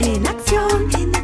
en acción,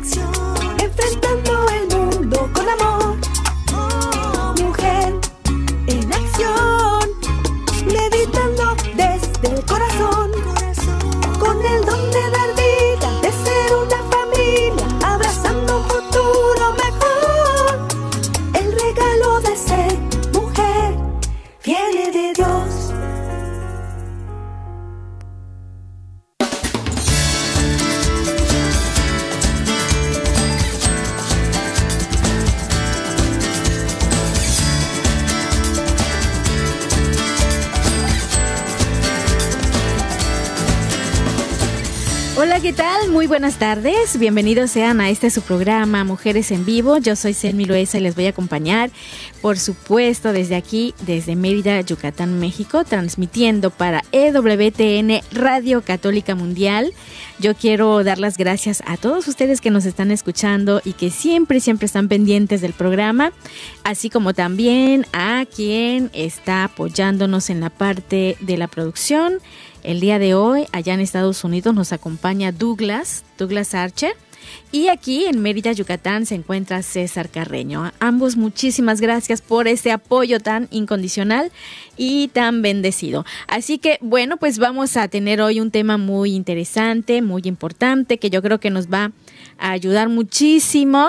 ¿qué tal? Muy buenas tardes. Bienvenidos sean a este su programa Mujeres en Vivo. Yo soy Selmi Loesa y les voy a acompañar, por supuesto, desde aquí, desde Mérida, Yucatán, México, transmitiendo para EWTN Radio Católica Mundial. Yo quiero dar las gracias a todos ustedes que nos están escuchando y que siempre, siempre están pendientes del programa, así como también a quien está apoyándonos en la parte de la producción. El día de hoy, allá en Estados Unidos, nos acompaña Douglas, Douglas Archer. Y aquí en Mérida, Yucatán, se encuentra César Carreño. Ambos muchísimas gracias por este apoyo tan incondicional y tan bendecido. Así que bueno, pues vamos a tener hoy un tema muy interesante, muy importante, que yo creo que nos va a ayudar muchísimo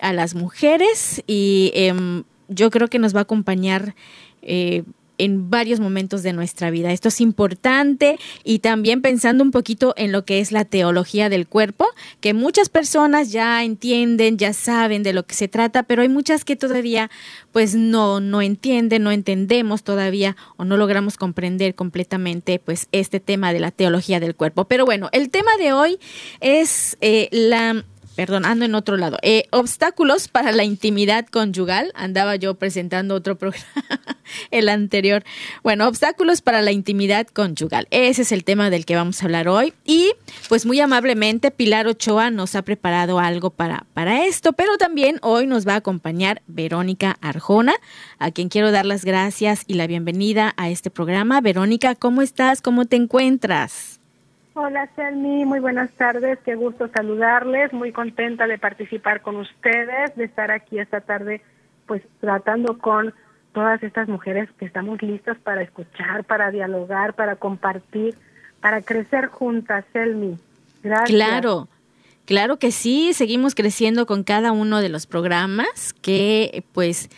a las mujeres y em, yo creo que nos va a acompañar. eh, en varios momentos de nuestra vida. Esto es importante y también pensando un poquito en lo que es la teología del cuerpo, que muchas personas ya entienden, ya saben de lo que se trata, pero hay muchas que todavía pues no no entienden, no entendemos todavía o no logramos comprender completamente pues este tema de la teología del cuerpo. Pero bueno, el tema de hoy es eh, la Perdón, ando en otro lado. Eh, obstáculos para la intimidad conyugal. Andaba yo presentando otro programa, el anterior. Bueno, obstáculos para la intimidad conyugal. Ese es el tema del que vamos a hablar hoy. Y pues muy amablemente Pilar Ochoa nos ha preparado algo para, para esto, pero también hoy nos va a acompañar Verónica Arjona, a quien quiero dar las gracias y la bienvenida a este programa. Verónica, ¿cómo estás? ¿Cómo te encuentras? Hola, Selmi, muy buenas tardes, qué gusto saludarles, muy contenta de participar con ustedes, de estar aquí esta tarde, pues tratando con todas estas mujeres que estamos listas para escuchar, para dialogar, para compartir, para crecer juntas, Selmi. Gracias. Claro. Claro que sí, seguimos creciendo con cada uno de los programas que pues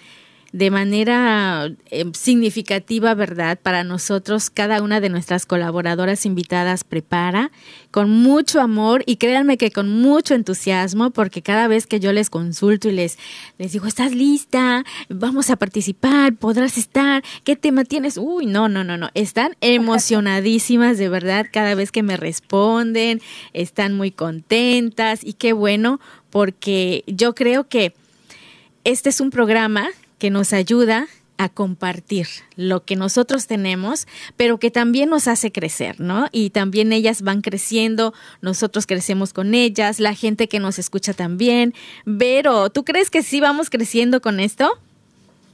de manera eh, significativa, ¿verdad? Para nosotros, cada una de nuestras colaboradoras invitadas prepara con mucho amor y créanme que con mucho entusiasmo, porque cada vez que yo les consulto y les, les digo, ¿estás lista? Vamos a participar, podrás estar, ¿qué tema tienes? Uy, no, no, no, no, están emocionadísimas de verdad cada vez que me responden, están muy contentas y qué bueno, porque yo creo que este es un programa que nos ayuda a compartir lo que nosotros tenemos, pero que también nos hace crecer, ¿no? Y también ellas van creciendo, nosotros crecemos con ellas, la gente que nos escucha también. Vero, ¿tú crees que sí vamos creciendo con esto?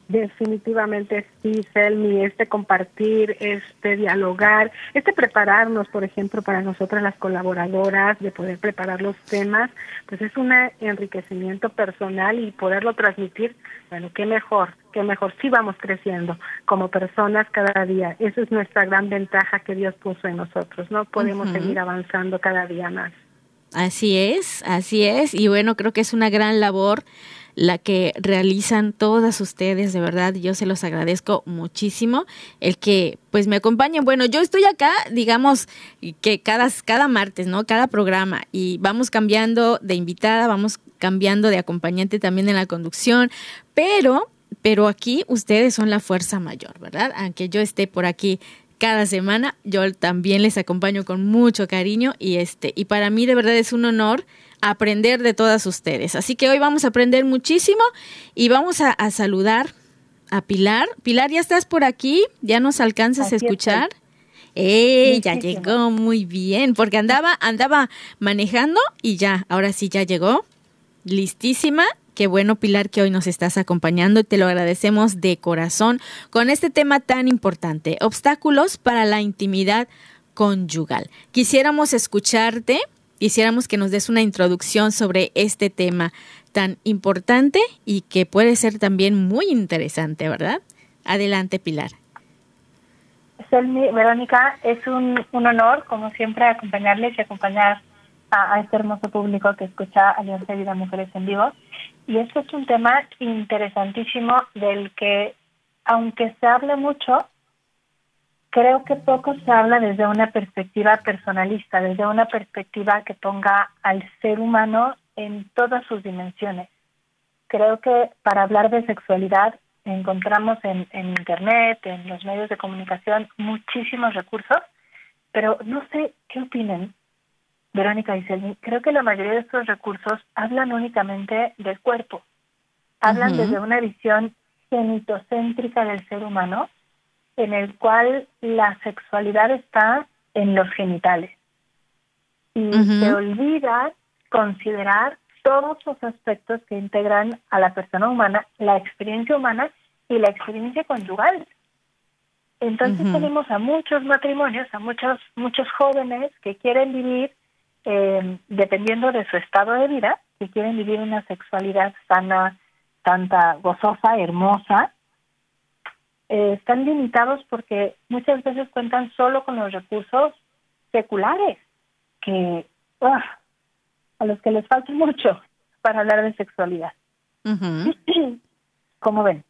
Definitivamente sí, Selmi, este compartir, este dialogar, este prepararnos, por ejemplo, para nosotras las colaboradoras, de poder preparar los temas, pues es un enriquecimiento personal y poderlo transmitir, bueno, qué mejor, qué mejor, sí vamos creciendo como personas cada día, esa es nuestra gran ventaja que Dios puso en nosotros, ¿no? Podemos seguir avanzando cada día más. Así es, así es. Y bueno, creo que es una gran labor la que realizan todas ustedes, de verdad, yo se los agradezco muchísimo el que pues me acompañen. Bueno, yo estoy acá, digamos, que cada, cada martes, ¿no? Cada programa y vamos cambiando de invitada, vamos cambiando de acompañante también en la conducción, pero, pero aquí ustedes son la fuerza mayor, ¿verdad? Aunque yo esté por aquí cada semana. Yo también les acompaño con mucho cariño y este y para mí de verdad es un honor aprender de todas ustedes. Así que hoy vamos a aprender muchísimo y vamos a, saludar a Pilar. Pilar, ¿ya estás por aquí? ¿Ya nos alcanzas a escuchar? ¡Eh! Ya llegó muy bien, porque andaba, andaba manejando y ya, ahora sí ya llegó. Listísima. Qué bueno, Pilar, que hoy nos estás acompañando y te lo agradecemos de corazón con este tema tan importante, obstáculos para la intimidad conyugal. Quisiéramos escucharte, quisiéramos que nos des una introducción sobre este tema tan importante y que puede ser también muy interesante, ¿verdad? Adelante, Pilar. Verónica, es un, honor, como siempre, acompañarles y acompañar a, este hermoso público que escucha Alianza de Vida Mujeres en Vivo. Y este es un tema interesantísimo del que, aunque se hable mucho, creo que poco se habla desde una perspectiva personalista, desde una perspectiva que ponga al ser humano en todas sus dimensiones. Creo que para hablar de sexualidad encontramos en, Internet, en los medios de comunicación, muchísimos recursos, pero no sé qué opinen, Verónica y Selmi. Creo que la mayoría de estos recursos hablan únicamente del cuerpo, hablan desde una visión genitocéntrica del ser humano en el cual la sexualidad está en los genitales. Y se olvida considerar todos los aspectos que integran a la persona humana, la experiencia humana y la experiencia conyugal. Entonces tenemos a muchos matrimonios, a muchos muchos jóvenes que quieren vivir, eh, dependiendo de su estado de vida, que quieren vivir una sexualidad sana, tanta gozosa, hermosa, eh, están limitados porque muchas veces cuentan solo con los recursos seculares, que a los que les falta mucho para hablar de sexualidad. ¿Cómo ven?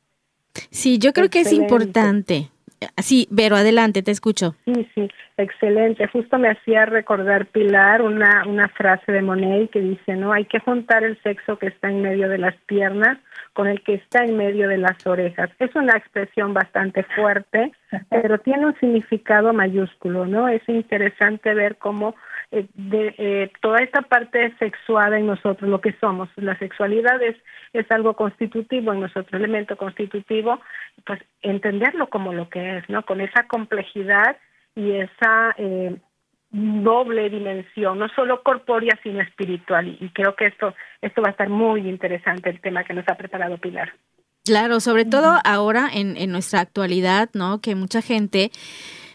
Sí, yo creo que es importante. Sí, Vero, adelante, te escucho. Sí, sí, excelente. Justo me hacía recordar, Pilar, una, una frase de Monet que dice, ¿no? Hay que juntar el sexo que está en medio de las piernas con el que está en medio de las orejas. Es una expresión bastante fuerte, pero tiene un significado mayúsculo, ¿no? Es interesante ver cómo eh, de eh, toda esta parte sexuada en nosotros, lo que somos, la sexualidad es, es algo constitutivo en nuestro elemento constitutivo, pues entenderlo como lo que es, ¿no? Con esa complejidad y esa eh, doble dimensión, no solo corpórea, sino espiritual. Y, creo que esto, esto va a estar muy interesante, el tema que nos ha preparado Pilar. Claro, sobre todo ahora en, en nuestra actualidad, ¿no? Que mucha gente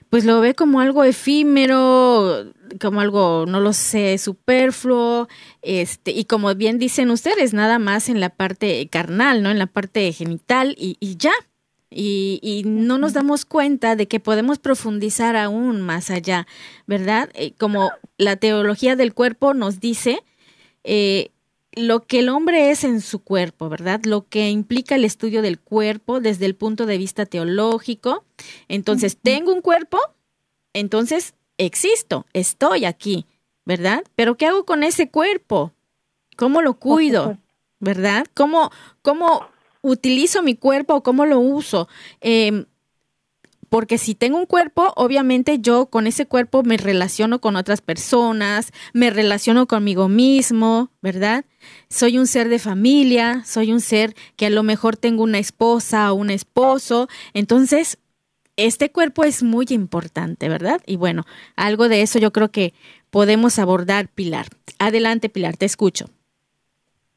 pues lo ve como algo efímero, como algo, no lo sé, superfluo, este, y como bien dicen ustedes, nada más en la parte carnal, ¿no? En la parte genital y, y ya. Y, y, no nos damos cuenta de que podemos profundizar aún más allá, ¿verdad? Eh, como la teología del cuerpo nos dice, eh, lo que el hombre es en su cuerpo, ¿verdad? Lo que implica el estudio del cuerpo desde el punto de vista teológico. Entonces, tengo un cuerpo, entonces existo, estoy aquí, ¿verdad? Pero ¿qué hago con ese cuerpo? ¿Cómo lo cuido? ¿Verdad? ¿Cómo, cómo utilizo mi cuerpo o cómo lo uso? Eh, porque si tengo un cuerpo, obviamente yo con ese cuerpo me relaciono con otras personas, me relaciono conmigo mismo, ¿verdad? Soy un ser de familia, soy un ser que a lo mejor tengo una esposa o un esposo, entonces este cuerpo es muy importante, ¿verdad? Y bueno, algo de eso yo creo que podemos abordar, Pilar. Adelante, Pilar, te escucho.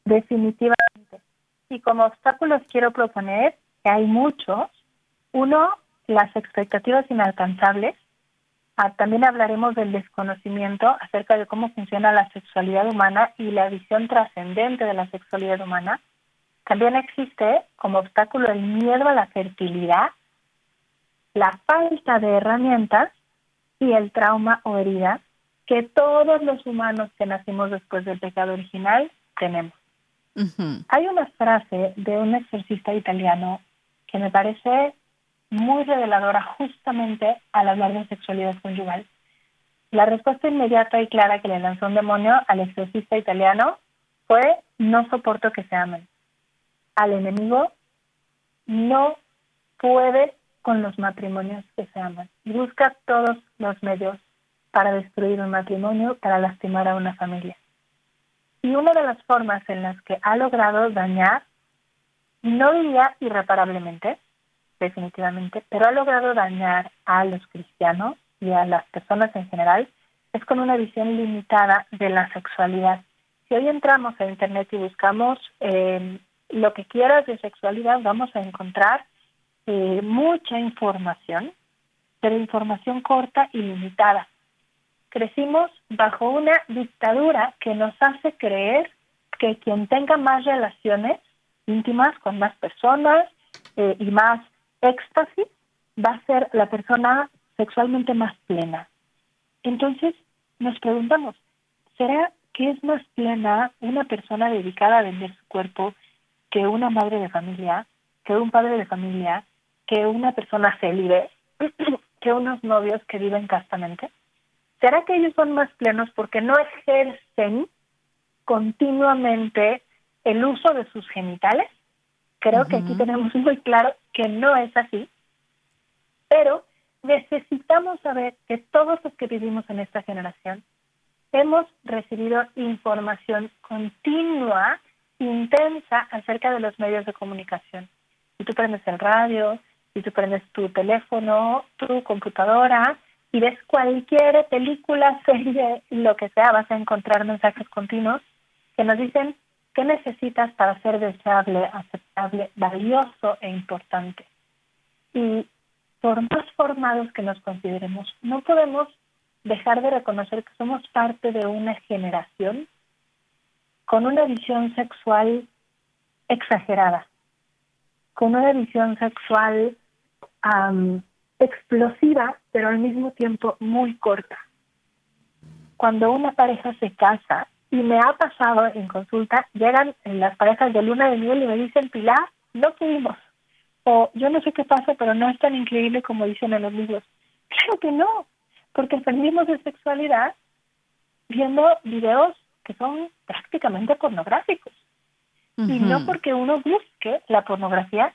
Definitivamente. Y como obstáculos quiero proponer que hay muchos. Uno, las expectativas inalcanzables. Ah, también hablaremos del desconocimiento acerca de cómo funciona la sexualidad humana y la visión trascendente de la sexualidad humana. También existe como obstáculo el miedo a la fertilidad, la falta de herramientas y el trauma o herida que todos los humanos que nacimos después del pecado original tenemos. Hay una frase de un exorcista italiano que me parece muy reveladora justamente al hablar de sexualidad conyugal. La respuesta inmediata y clara que le lanzó un demonio al exorcista italiano fue no soporto que se amen. Al enemigo no puede con los matrimonios que se aman. Busca todos los medios para destruir un matrimonio, para lastimar a una familia. Y una de las formas en las que ha logrado dañar, no diría irreparablemente, definitivamente, pero ha logrado dañar a los cristianos y a las personas en general, es con una visión limitada de la sexualidad. Si hoy entramos a Internet y buscamos eh, lo que quieras de sexualidad, vamos a encontrar eh, mucha información, pero información corta y limitada. Crecimos bajo una dictadura que nos hace creer que quien tenga más relaciones íntimas con más personas eh, y más éxtasis va a ser la persona sexualmente más plena. Entonces nos preguntamos, ¿será que es más plena una persona dedicada a vender su cuerpo que una madre de familia, que un padre de familia, que una persona célibe, que unos novios que viven castamente? ¿Será que ellos son más plenos porque no ejercen continuamente el uso de sus genitales? Creo que aquí tenemos muy claro que no es así, pero necesitamos saber que todos los que vivimos en esta generación hemos recibido información continua, intensa acerca de los medios de comunicación. Si tú prendes el radio, si tú prendes tu teléfono, tu computadora y ves cualquier película, serie, lo que sea, vas a encontrar mensajes continuos que nos dicen qué necesitas para ser deseable, aceptable, valioso e importante. Y por más formados que nos consideremos, no podemos dejar de reconocer que somos parte de una generación con una visión sexual exagerada, con una visión sexual explosiva, pero al mismo tiempo muy corta. Cuando una pareja se casa, y me ha pasado en consulta, llegan las parejas de luna de miel y me dicen, Pilar, no pudimos. O yo no sé qué pasa, pero no es tan increíble como dicen en los libros. Claro que no, porque aprendimos de sexualidad viendo videos que son prácticamente pornográficos. Y no porque uno busque la pornografía,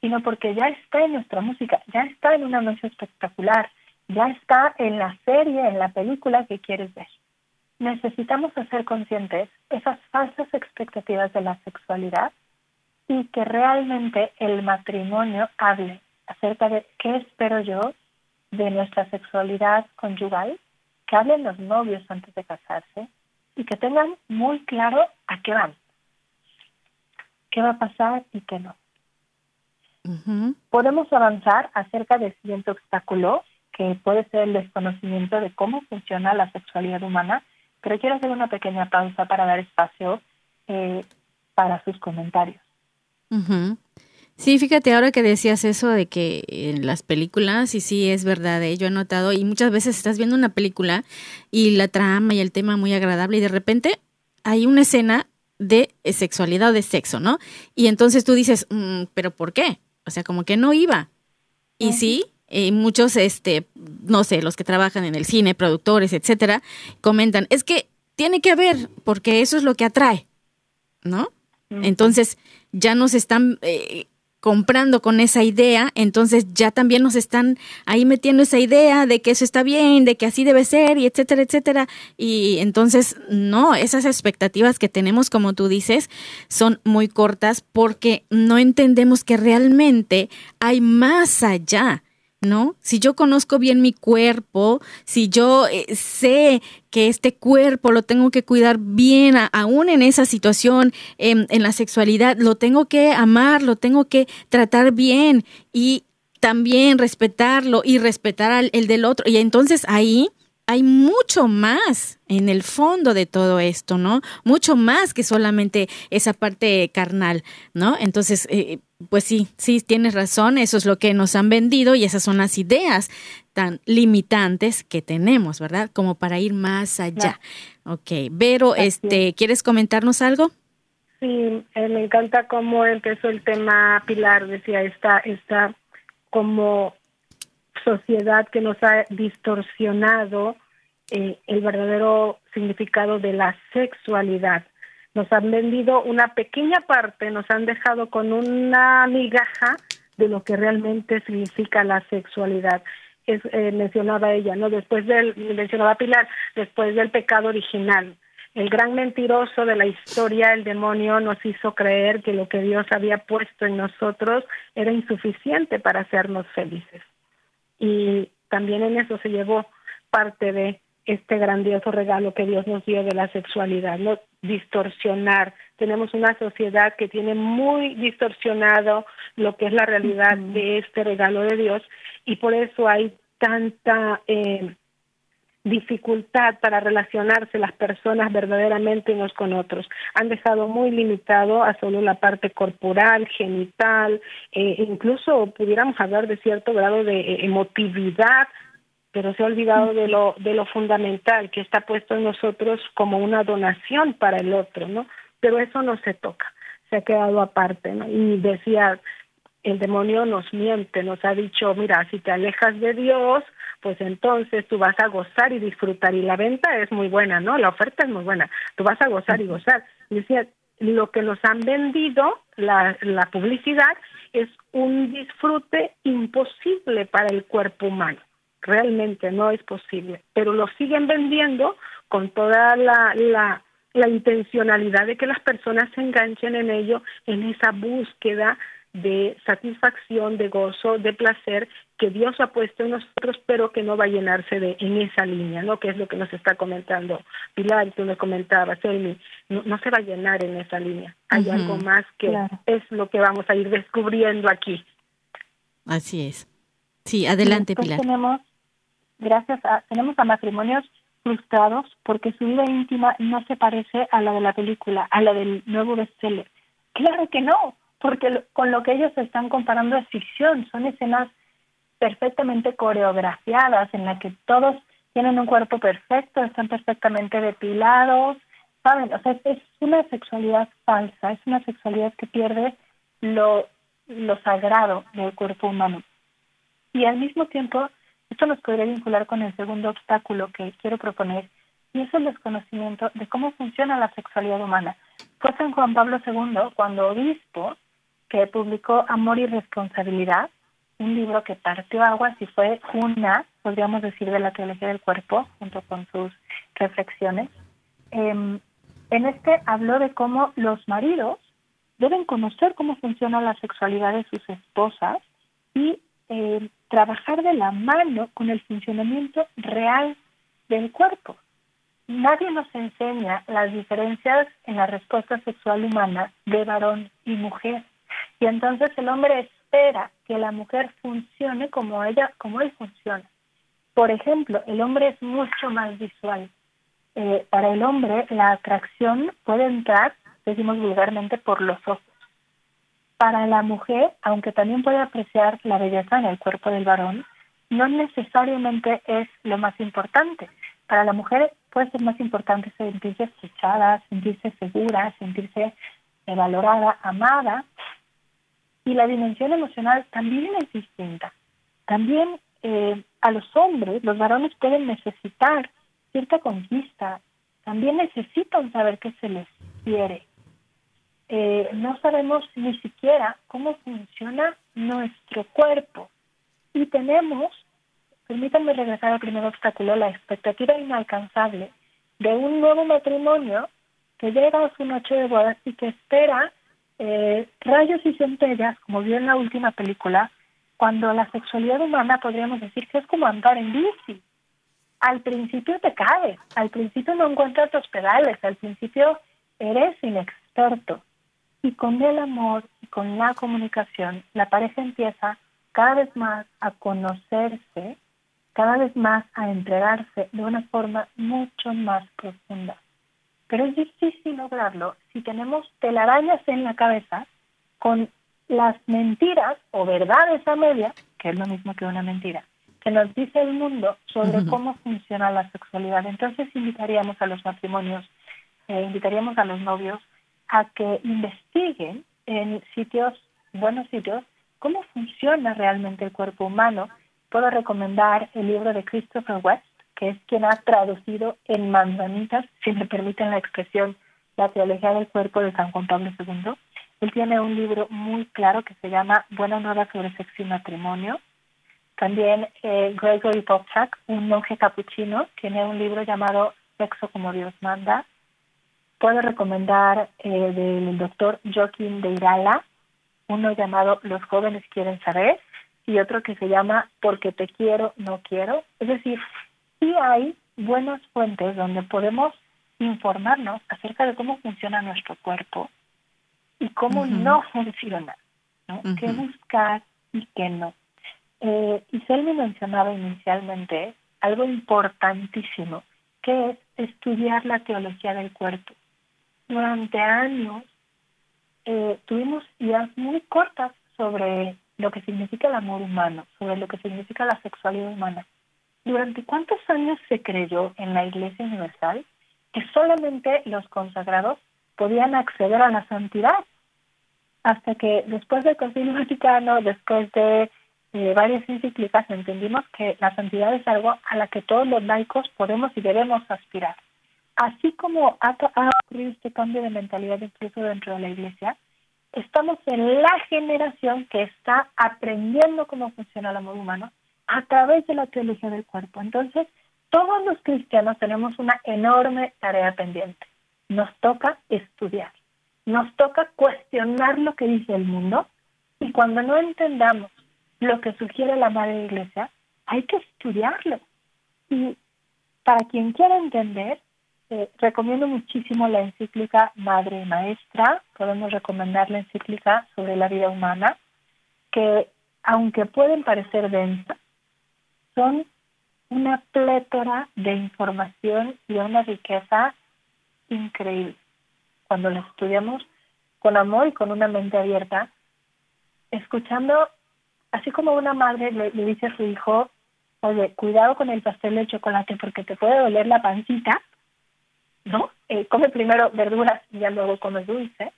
sino porque ya está en nuestra música, ya está en una noche espectacular, ya está en la serie, en la película que quieres ver necesitamos hacer conscientes esas falsas expectativas de la sexualidad y que realmente el matrimonio hable acerca de qué espero yo de nuestra sexualidad conyugal, que hablen los novios antes de casarse y que tengan muy claro a qué van, qué va a pasar y qué no. Podemos avanzar acerca del siguiente obstáculo, que puede ser el desconocimiento de cómo funciona la sexualidad humana pero quiero hacer una pequeña pausa para dar espacio eh, para sus comentarios. Sí, fíjate ahora que decías eso de que en las películas, y sí es verdad, eh, yo he notado, y muchas veces estás viendo una película y la trama y el tema muy agradable y de repente hay una escena de sexualidad o de sexo, ¿no? Y entonces tú dices, mm, pero ¿por qué? O sea, como que no iba. Y sí, y muchos, este, no sé, los que trabajan en el cine, productores, etcétera, comentan, es que tiene que haber, porque eso es lo que atrae, ¿no? Entonces, ya nos están eh, comprando con esa idea, entonces ya también nos están ahí metiendo esa idea de que eso está bien, de que así debe ser, y etcétera, etcétera. Y entonces, no, esas expectativas que tenemos, como tú dices, son muy cortas porque no entendemos que realmente hay más allá ¿no? Si yo conozco bien mi cuerpo, si yo eh, sé que este cuerpo lo tengo que cuidar bien, aún en esa situación, en, la sexualidad, lo tengo que amar, lo tengo que tratar bien y también respetarlo y respetar al el del otro. Y entonces ahí hay mucho más en el fondo de todo esto, ¿no? Mucho más que solamente esa parte carnal, ¿no? Entonces, eh, pues sí, sí, tienes razón, eso es lo que nos han vendido y esas son las ideas tan limitantes que tenemos, ¿verdad? Como para ir más allá. Ok, Vero, este, ¿quieres comentarnos algo? Sí, eh, me encanta cómo empezó el tema Pilar, decía, esta, esta como sociedad que nos ha distorsionado eh, el verdadero significado de la sexualidad. Nos han vendido una pequeña parte, nos han dejado con una migaja de lo que realmente significa la sexualidad. Es, eh, mencionaba ella, ¿no? Después del, mencionaba Pilar, después del pecado original. el gran mentiroso de la historia, el demonio, nos hizo creer que lo que Dios había puesto en nosotros era insuficiente para hacernos felices. Y también en eso se llevó parte de este grandioso regalo que Dios nos dio de la sexualidad, no distorsionar. Tenemos una sociedad que tiene muy distorsionado lo que es la realidad de este regalo de Dios y por eso hay tanta eh, dificultad para relacionarse las personas verdaderamente unos con otros. Han dejado muy limitado a solo la parte corporal, genital, eh, incluso pudiéramos hablar de cierto grado de eh, emotividad, pero se ha olvidado de lo, de lo fundamental que está puesto en nosotros como una donación para el otro, ¿no? Pero eso no se toca, se ha quedado aparte, ¿no? Y decía, el demonio nos miente, nos ha dicho, mira, si te alejas de Dios, pues entonces tú vas a gozar y disfrutar. Y la venta es muy buena, ¿no? La oferta es muy buena. Tú vas a gozar y gozar. Y decía, lo que nos han vendido, la, la publicidad, es un disfrute imposible para el cuerpo humano. Realmente no es posible. Pero lo siguen vendiendo con toda la, la, la intencionalidad de que las personas se enganchen en ello, en esa búsqueda de satisfacción, de gozo, de placer que Dios ha puesto en nosotros, pero que no va a llenarse de en esa línea, ¿no? Que es lo que nos está comentando Pilar, tú me comentabas, Elmi, no, no se va a llenar en esa línea. Hay algo más que es lo que vamos a ir descubriendo aquí. Así es. Sí, adelante, Pilar. Tenemos, gracias a, tenemos a matrimonios frustrados porque su vida íntima no se parece a la de la película, a la del nuevo bestseller. Claro que no porque con lo que ellos están comparando es ficción, son escenas perfectamente coreografiadas en las que todos tienen un cuerpo perfecto, están perfectamente depilados, ¿saben? O sea, es una sexualidad falsa, es una sexualidad que pierde lo, lo sagrado del cuerpo humano. Y al mismo tiempo, esto nos podría vincular con el segundo obstáculo que quiero proponer, y es el desconocimiento de cómo funciona la sexualidad humana. Fue San Juan Pablo II, cuando obispo, que publicó Amor y Responsabilidad, un libro que partió aguas y fue una, podríamos decir, de la teología del cuerpo, junto con sus reflexiones. Em, en este habló de cómo los maridos deben conocer cómo funciona la sexualidad de sus esposas y eh, trabajar de la mano con el funcionamiento real del cuerpo. Nadie nos enseña las diferencias en la respuesta sexual humana de varón y mujer. Y entonces el hombre espera que la mujer funcione como ella, como él funciona. Por ejemplo, el hombre es mucho más visual. Eh, para el hombre la atracción puede entrar, decimos vulgarmente, por los ojos. Para la mujer, aunque también puede apreciar la belleza en el cuerpo del varón, no necesariamente es lo más importante. Para la mujer puede ser más importante sentirse escuchada, sentirse segura, sentirse valorada, amada, y la dimensión emocional también es distinta. También eh, a los hombres, los varones pueden necesitar cierta conquista, también necesitan saber qué se les quiere. Eh, no sabemos ni siquiera cómo funciona nuestro cuerpo y tenemos, permítanme regresar al primer obstáculo, la expectativa inalcanzable de un nuevo matrimonio que llega a su noche de bodas y que espera eh, rayos y centellas, como vio en la última película, cuando la sexualidad humana podríamos decir que es como andar en bici. Al principio te caes, al principio no encuentras los pedales, al principio eres inexperto. Y con el amor y con la comunicación, la pareja empieza cada vez más a conocerse, cada vez más a entregarse de una forma mucho más profunda. Pero es difícil lograrlo si tenemos telarañas en la cabeza con las mentiras o verdades a media, que es lo mismo que una mentira, que nos dice el mundo sobre cómo funciona la sexualidad. Entonces invitaríamos a los matrimonios, eh, invitaríamos a los novios a que investiguen en sitios, buenos sitios, cómo funciona realmente el cuerpo humano. Puedo recomendar el libro de Christopher West, que es quien ha traducido en manzanitas, si me permiten la expresión, la teología del cuerpo de San Juan Pablo II. Él tiene un libro muy claro que se llama Buena Nueva sobre Sexo y Matrimonio. También eh, Gregory Popchak, un monje capuchino, tiene un libro llamado Sexo como Dios manda. puedo recomendar eh, del doctor Joaquín de Irala, uno llamado Los jóvenes quieren saber y otro que se llama Porque te quiero, no quiero. Es decir, sí hay buenas fuentes donde podemos informarnos acerca de cómo funciona nuestro cuerpo y cómo no funciona, ¿no? ¿Qué buscar y qué no? Eh, me mencionaba inicialmente algo importantísimo, que es estudiar la teología del cuerpo. Durante años eh, tuvimos ideas muy cortas sobre lo que significa el amor humano, sobre lo que significa la sexualidad humana. ¿Durante cuántos años se creyó en la Iglesia Universal que solamente los consagrados podían acceder a la santidad? Hasta que después del Concilio Vaticano, después de eh, varias encíclicas, entendimos que la santidad es algo a la que todos los laicos podemos y debemos aspirar. Así como ha, ha ocurrido este cambio de mentalidad incluso dentro de la Iglesia, estamos en la generación que está aprendiendo cómo funciona el amor humano a través de la teología del cuerpo. Entonces, todos los cristianos tenemos una enorme tarea pendiente. Nos toca estudiar, nos toca cuestionar lo que dice el mundo y cuando no entendamos lo que sugiere la Madre Iglesia, hay que estudiarlo. Y para quien quiera entender, eh, recomiendo muchísimo la encíclica Madre Maestra. Podemos recomendar la encíclica sobre la vida humana, que aunque pueden parecer densas, son una plétora de información y una riqueza increíble. Cuando la estudiamos con amor y con una mente abierta, escuchando, así como una madre le, le dice a su hijo, oye, cuidado con el pastel de chocolate porque te puede doler la pancita, ¿no? Eh, come primero verduras y ya luego come dulce.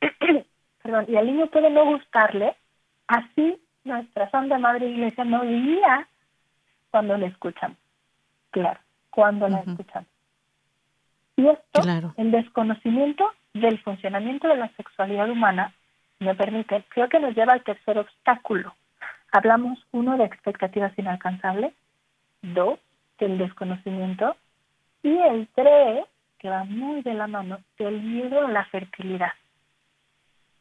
Perdón, y al niño puede no gustarle, así nuestra Santa Madre Iglesia no diría cuando le escuchamos. Claro, cuando la escuchamos. Y esto, el desconocimiento del funcionamiento de la sexualidad humana, me permite, creo que nos lleva al tercer obstáculo. Hablamos, uno, de expectativas inalcanzables, dos, del desconocimiento, y el tres, que va muy de la mano del miedo a la fertilidad.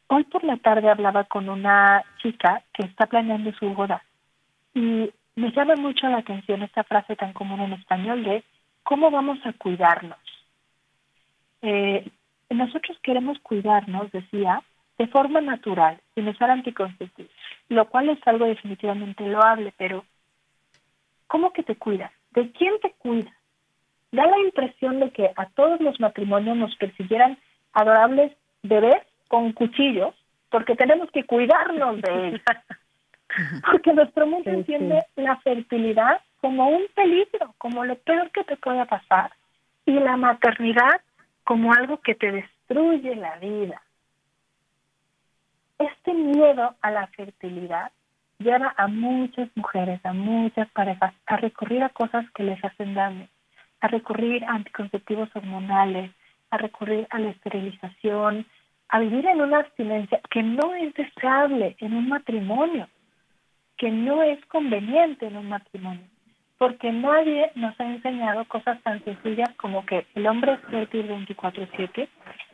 Hoy por la tarde hablaba con una chica que está planeando su boda y me llama mucho la atención esta frase tan común en español de cómo vamos a cuidarnos. Eh, nosotros queremos cuidarnos, decía, de forma natural, sin usar anticonceptivos, lo cual es algo definitivamente loable, pero ¿cómo que te cuidas? ¿De quién te cuidas? da la impresión de que a todos los matrimonios nos persiguieran adorables bebés con cuchillos, porque tenemos que cuidarnos de ellos. Porque nuestro mundo entiende la fertilidad como un peligro, como lo peor que te pueda pasar, y la maternidad como algo que te destruye la vida. Este miedo a la fertilidad lleva a muchas mujeres, a muchas parejas, a recurrir a cosas que les hacen daño a recurrir a anticonceptivos hormonales, a recurrir a la esterilización, a vivir en una abstinencia que no es deseable en un matrimonio, que no es conveniente en un matrimonio, porque nadie nos ha enseñado cosas tan sencillas como que el hombre es fértil 24/7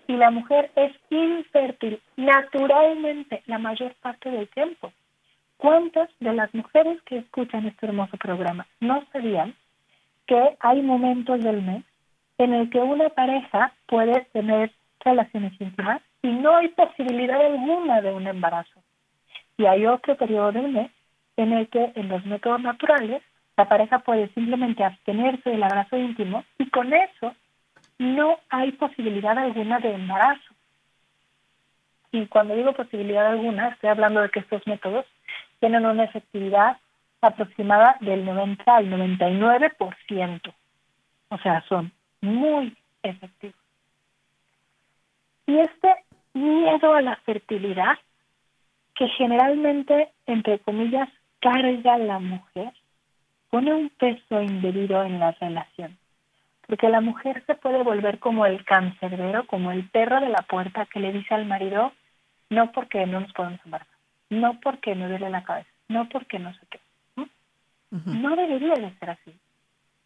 y la mujer es infértil naturalmente la mayor parte del tiempo. ¿Cuántas de las mujeres que escuchan este hermoso programa no sabían que hay momentos del mes en el que una pareja puede tener relaciones íntimas y no hay posibilidad alguna de un embarazo. Y hay otro periodo del mes en el que en los métodos naturales la pareja puede simplemente abstenerse del abrazo íntimo y con eso no hay posibilidad alguna de embarazo. Y cuando digo posibilidad alguna, estoy hablando de que estos métodos tienen una efectividad aproximada del 90 al 99%. O sea, son muy efectivos. Y este miedo a la fertilidad, que generalmente, entre comillas, carga la mujer, pone un peso indebido en la relación. Porque la mujer se puede volver como el cancerbero, como el perro de la puerta que le dice al marido, no porque no nos podemos embarazar, no porque me duele la cabeza, no porque no sé qué. No debería de ser así.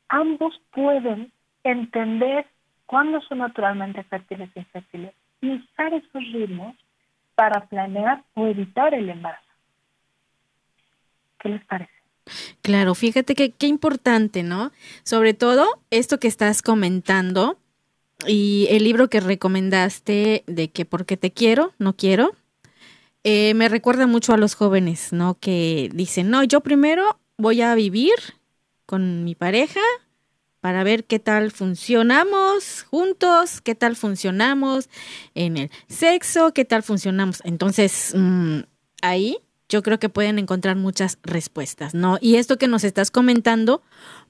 Ambos pueden entender cuándo son naturalmente fértiles e infértiles y usar esos ritmos para planear o evitar el embarazo. ¿Qué les parece? Claro, fíjate que qué importante, ¿no? Sobre todo esto que estás comentando y el libro que recomendaste de que porque te quiero, no quiero, eh, me recuerda mucho a los jóvenes, ¿no? Que dicen, no, yo primero voy a vivir con mi pareja para ver qué tal funcionamos juntos, qué tal funcionamos en el sexo, qué tal funcionamos. Entonces, mm, ahí yo creo que pueden encontrar muchas respuestas, ¿no? Y esto que nos estás comentando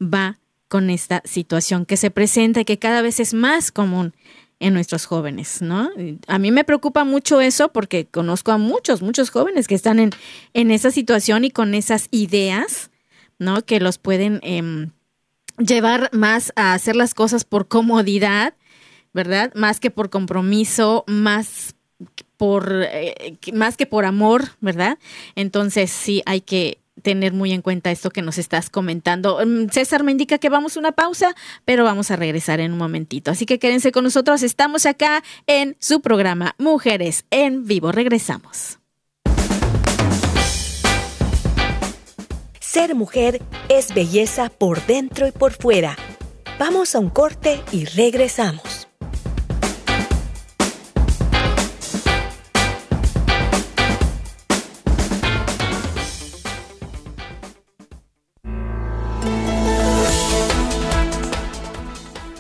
va con esta situación que se presenta y que cada vez es más común en nuestros jóvenes, ¿no? A mí me preocupa mucho eso porque conozco a muchos, muchos jóvenes que están en, en esa situación y con esas ideas, ¿no? Que los pueden eh, llevar más a hacer las cosas por comodidad, ¿verdad? Más que por compromiso, más por eh, más que por amor, ¿verdad? Entonces sí hay que tener muy en cuenta esto que nos estás comentando. Mm, César me indica que vamos a una pausa, pero vamos a regresar en un momentito. Así que quédense con nosotros. Estamos acá en su programa Mujeres en Vivo. Regresamos. Ser mujer es belleza por dentro y por fuera. Vamos a un corte y regresamos.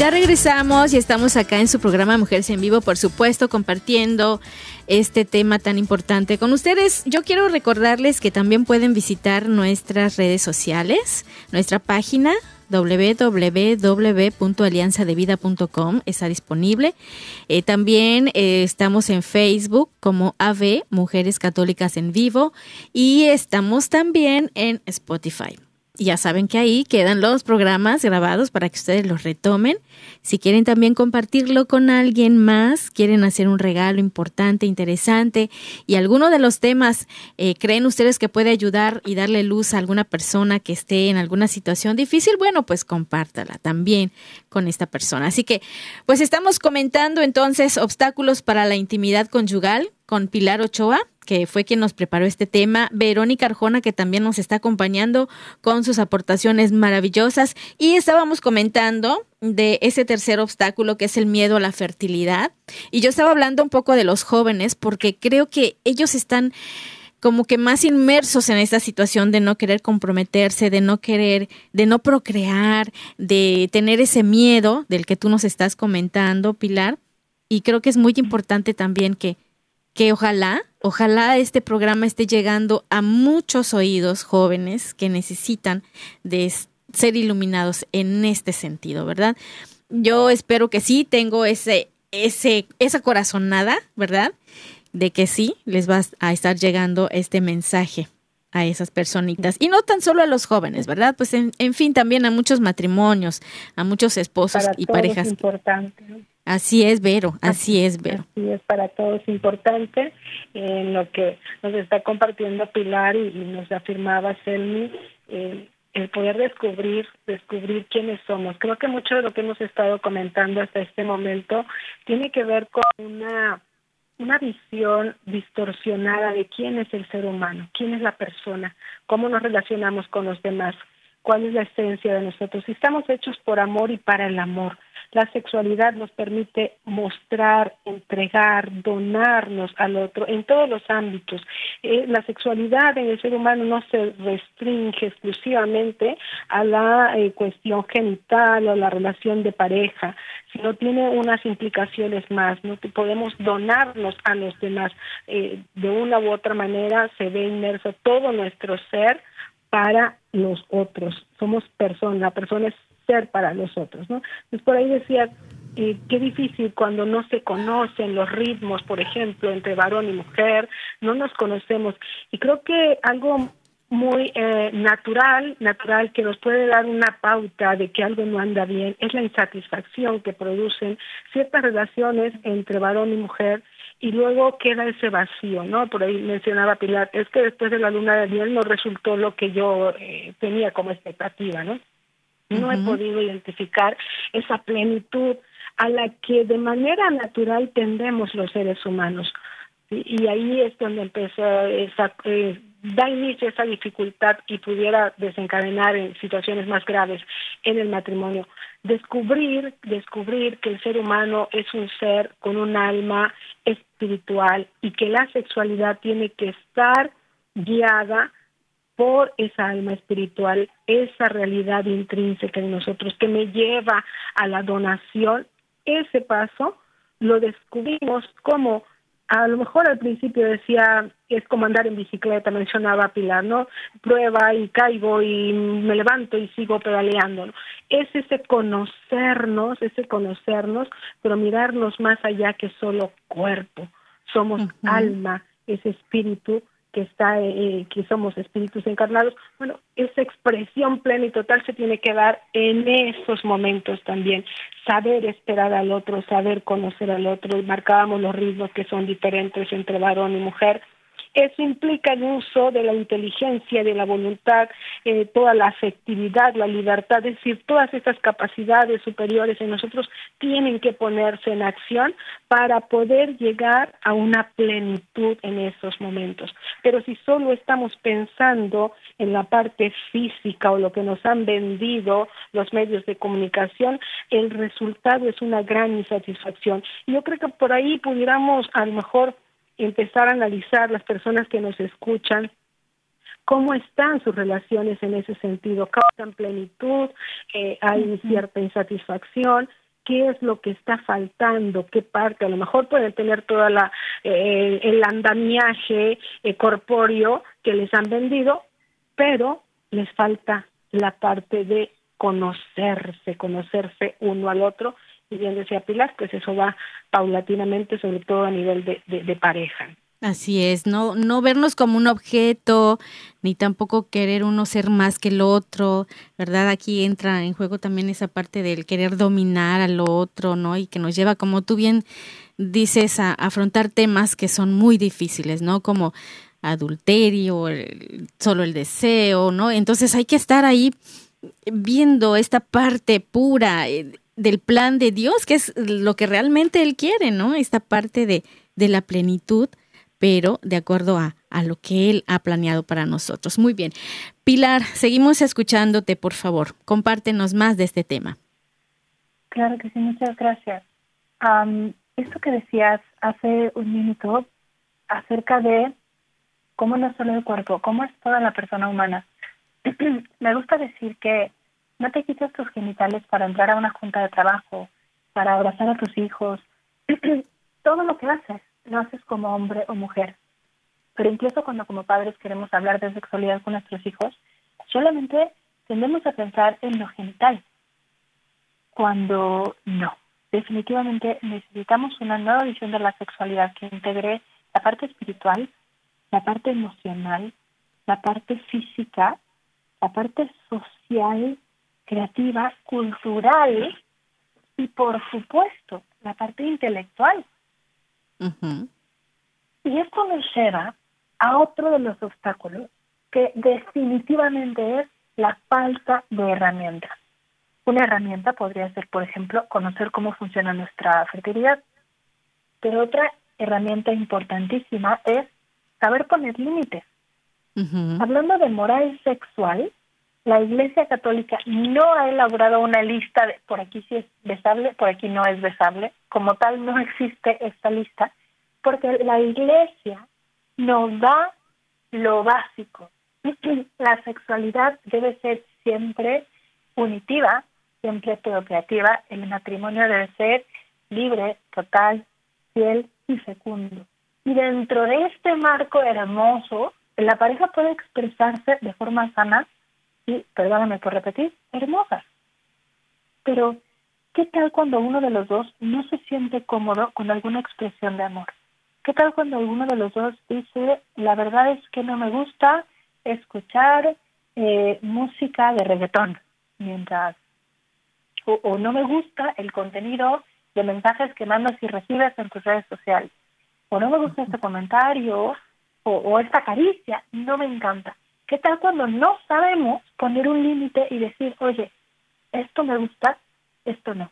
Ya regresamos y estamos acá en su programa Mujeres en Vivo, por supuesto, compartiendo este tema tan importante con ustedes. Yo quiero recordarles que también pueden visitar nuestras redes sociales, nuestra página www.alianzadevida.com está disponible. Eh, también eh, estamos en Facebook como AV Mujeres Católicas en Vivo y estamos también en Spotify ya saben que ahí quedan los programas grabados para que ustedes los retomen. Si quieren también compartirlo con alguien más, quieren hacer un regalo importante, interesante y alguno de los temas eh, creen ustedes que puede ayudar y darle luz a alguna persona que esté en alguna situación difícil, bueno, pues compártala también con esta persona. Así que, pues estamos comentando entonces obstáculos para la intimidad conyugal con Pilar Ochoa que fue quien nos preparó este tema, Verónica Arjona, que también nos está acompañando con sus aportaciones maravillosas. Y estábamos comentando de ese tercer obstáculo que es el miedo a la fertilidad. Y yo estaba hablando un poco de los jóvenes porque creo que ellos están como que más inmersos en esta situación de no querer comprometerse, de no querer, de no procrear, de tener ese miedo del que tú nos estás comentando, Pilar. Y creo que es muy importante también que que ojalá, ojalá este programa esté llegando a muchos oídos jóvenes que necesitan de ser iluminados en este sentido, ¿verdad? Yo espero que sí, tengo ese, ese, esa corazonada, ¿verdad? De que sí, les va a estar llegando este mensaje a esas personitas. Y no tan solo a los jóvenes, ¿verdad? Pues en, en fin, también a muchos matrimonios, a muchos esposos y parejas. Es importante. Así es, Vero, así, es, Vero. Así es, para todos importante en lo que nos está compartiendo Pilar y, nos afirmaba Selmi, eh, el poder descubrir, descubrir quiénes somos. Creo que mucho de lo que hemos estado comentando hasta este momento tiene que ver con una una visión distorsionada de quién es el ser humano, quién es la persona, cómo nos relacionamos con los demás, cuál es la esencia de nosotros. Si estamos hechos por amor y para el amor. La sexualidad nos permite mostrar, entregar, donarnos al otro en todos los ámbitos. Eh, la sexualidad en el ser humano no se restringe exclusivamente a la eh, cuestión genital o la relación de pareja, sino tiene unas implicaciones más. No podemos donarnos a los demás eh, de una u otra manera. Se ve inmerso todo nuestro ser para los otros. Somos personas, la persona es ser para los otros, ¿no? Entonces por ahí decía, eh, qué difícil cuando no se conocen los ritmos, por ejemplo, entre varón y mujer, no nos conocemos. Y creo que algo muy eh, natural, natural que nos puede dar una pauta de que algo no anda bien, es la insatisfacción que producen ciertas relaciones entre varón y mujer y luego queda ese vacío, ¿no? Por ahí mencionaba Pilar, es que después de la luna de miel no resultó lo que yo eh, tenía como expectativa, ¿no? No he podido identificar esa plenitud a la que de manera natural tendemos los seres humanos. Y, ahí es donde empezó esa, eh, da inicio esa dificultad y pudiera desencadenar en situaciones más graves en el matrimonio. Descubrir, descubrir que el ser humano es un ser con un alma espiritual y que la sexualidad tiene que estar guiada por esa alma espiritual, esa realidad intrínseca en nosotros que me lleva a la donación, ese paso lo descubrimos como a lo mejor al principio decía es como andar en bicicleta, mencionaba Pilar, ¿no? Prueba y caigo y me levanto y sigo pedaleando. ¿no? Es ese conocernos, ese conocernos, pero mirarnos más allá que solo cuerpo. Somos alma, ese espíritu que está eh, que somos espíritus encarnados. Bueno esa expresión plena y total se tiene que dar en esos momentos también. Saber esperar al otro saber conocer al otro. Marcábamos los ritmos que son diferentes entre varón y mujer eso implica el uso de la inteligencia, de la voluntad, eh, toda la afectividad, la libertad, es decir, todas estas capacidades superiores en nosotros tienen que ponerse en acción para poder llegar a una plenitud en esos momentos. Pero si solo estamos pensando en la parte física o lo que nos han vendido los medios de comunicación, el resultado es una gran insatisfacción. Yo creo que por ahí pudiéramos a lo mejor empezar a analizar las personas que nos escuchan, cómo están sus relaciones en ese sentido, causan plenitud, eh, hay cierta insatisfacción, qué es lo que está faltando, qué parte, a lo mejor pueden tener toda la eh, el andamiaje eh, corpóreo que les han vendido, pero les falta la parte de conocerse, conocerse uno al otro bien decía Pilar, pues eso va paulatinamente, sobre todo a nivel de, de, pareja. Así es, no, no vernos como un objeto, ni tampoco querer uno ser más que el otro, ¿verdad? Aquí entra en juego también esa parte del querer dominar al otro, ¿no? Y que nos lleva, como tú bien dices, a, afrontar temas que son muy difíciles, ¿no? Como adulterio, solo el deseo, ¿no? Entonces hay que estar ahí viendo esta parte pura, eh, del plan de Dios, que es lo que realmente Él quiere, ¿no? Esta parte de, de la plenitud, pero de acuerdo a, a lo que Él ha planeado para nosotros. Muy bien. Pilar, seguimos escuchándote, por favor. Compártenos más de este tema. Claro que sí, muchas gracias. esto que decías hace un minuto acerca de cómo no solo el cuerpo, cómo es toda la persona humana. Me gusta decir que no te quites tus genitales para entrar a una junta de trabajo, para abrazar a tus hijos. Todo lo que haces, lo haces como hombre o mujer. Pero incluso cuando como padres queremos hablar de sexualidad con nuestros hijos, solamente tendemos a pensar en lo genital. Cuando no. Definitivamente necesitamos una nueva visión de la sexualidad que integre la parte espiritual, la parte emocional, la parte física, la parte social creativa, cultural y por supuesto la parte intelectual. Y esto nos lleva a otro de los obstáculos que definitivamente es la falta de herramientas. Una herramienta podría ser, por ejemplo, conocer cómo funciona nuestra fertilidad, pero otra herramienta importantísima es saber poner límites. Hablando de moral sexual, la Iglesia Católica no ha elaborado una lista de por aquí sí es besable, por aquí no es besable. Como tal, no existe esta lista, porque la Iglesia nos da lo básico. la sexualidad debe ser siempre unitiva, siempre procreativa. El matrimonio debe ser libre, total, fiel y fecundo. Y dentro de este marco hermoso, la pareja puede expresarse de forma sana y, perdóname por repetir, hermosa. Pero, ¿qué tal cuando uno de los dos no se siente cómodo con alguna expresión de amor? ¿Qué tal cuando uno de los dos dice, la verdad es que no me gusta escuchar eh, música de reggaetón, mientras, o, no me gusta el contenido de mensajes que mandas y recibes en tus redes sociales, o no me gusta este comentario, o, o esta caricia, no me encanta. ¿Qué tal cuando no sabemos poner un límite y decir, oye, esto me gusta, esto no?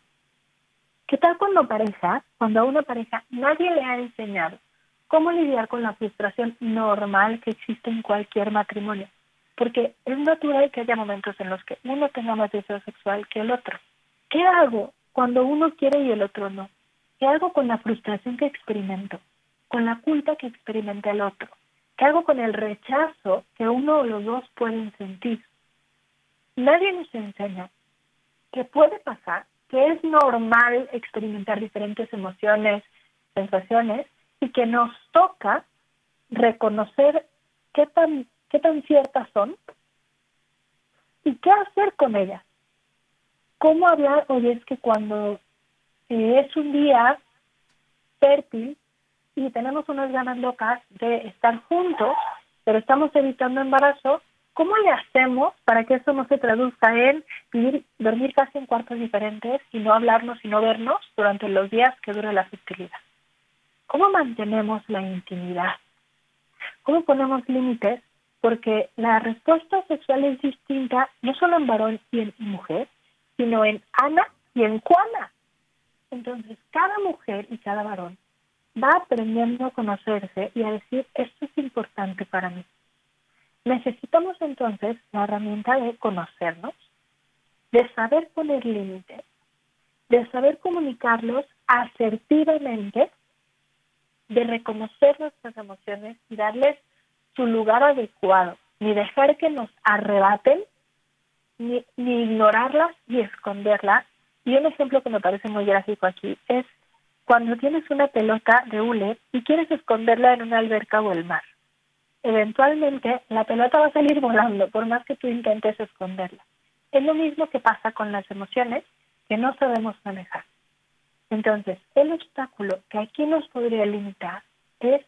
¿Qué tal cuando pareja, cuando a una pareja nadie le ha enseñado cómo lidiar con la frustración normal que existe en cualquier matrimonio? Porque es natural que haya momentos en los que uno tenga más deseo sexual que el otro. ¿Qué hago cuando uno quiere y el otro no? ¿Qué hago con la frustración que experimento? Con la culpa que experimenta el otro. ¿Qué hago con el rechazo que uno o los dos pueden sentir? Nadie nos enseña qué puede pasar que es normal experimentar diferentes emociones, sensaciones, y que nos toca reconocer qué tan, qué tan ciertas son y qué hacer con ellas. ¿Cómo hablar? Oye, es que cuando eh, es un día fértil y tenemos unas ganas locas de estar juntos, pero estamos evitando embarazo, ¿Cómo le hacemos para que eso no se traduzca en vivir, dormir casi en cuartos diferentes y no hablarnos y no vernos durante los días que dura la fertilidad? ¿Cómo mantenemos la intimidad? ¿Cómo ponemos límites? Porque la respuesta sexual es distinta no solo en varón y en mujer, sino en Ana y en Juana. Entonces, cada mujer y cada varón va aprendiendo a conocerse y a decir, esto es importante para mí Necesitamos entonces la herramienta de conocernos, de saber poner límites, de saber comunicarlos asertivamente, de reconocer nuestras emociones y darles su lugar adecuado, ni dejar que nos arrebaten, ni, ni ignorarlas y esconderlas. Y un ejemplo que me parece muy gráfico aquí es cuando tienes una pelota de hule y quieres esconderla en una alberca o el mar eventualmente la pelota va a salir volando por más que tú intentes esconderla. Es lo mismo que pasa con las emociones que no sabemos manejar. Entonces, el obstáculo que aquí nos podría limitar es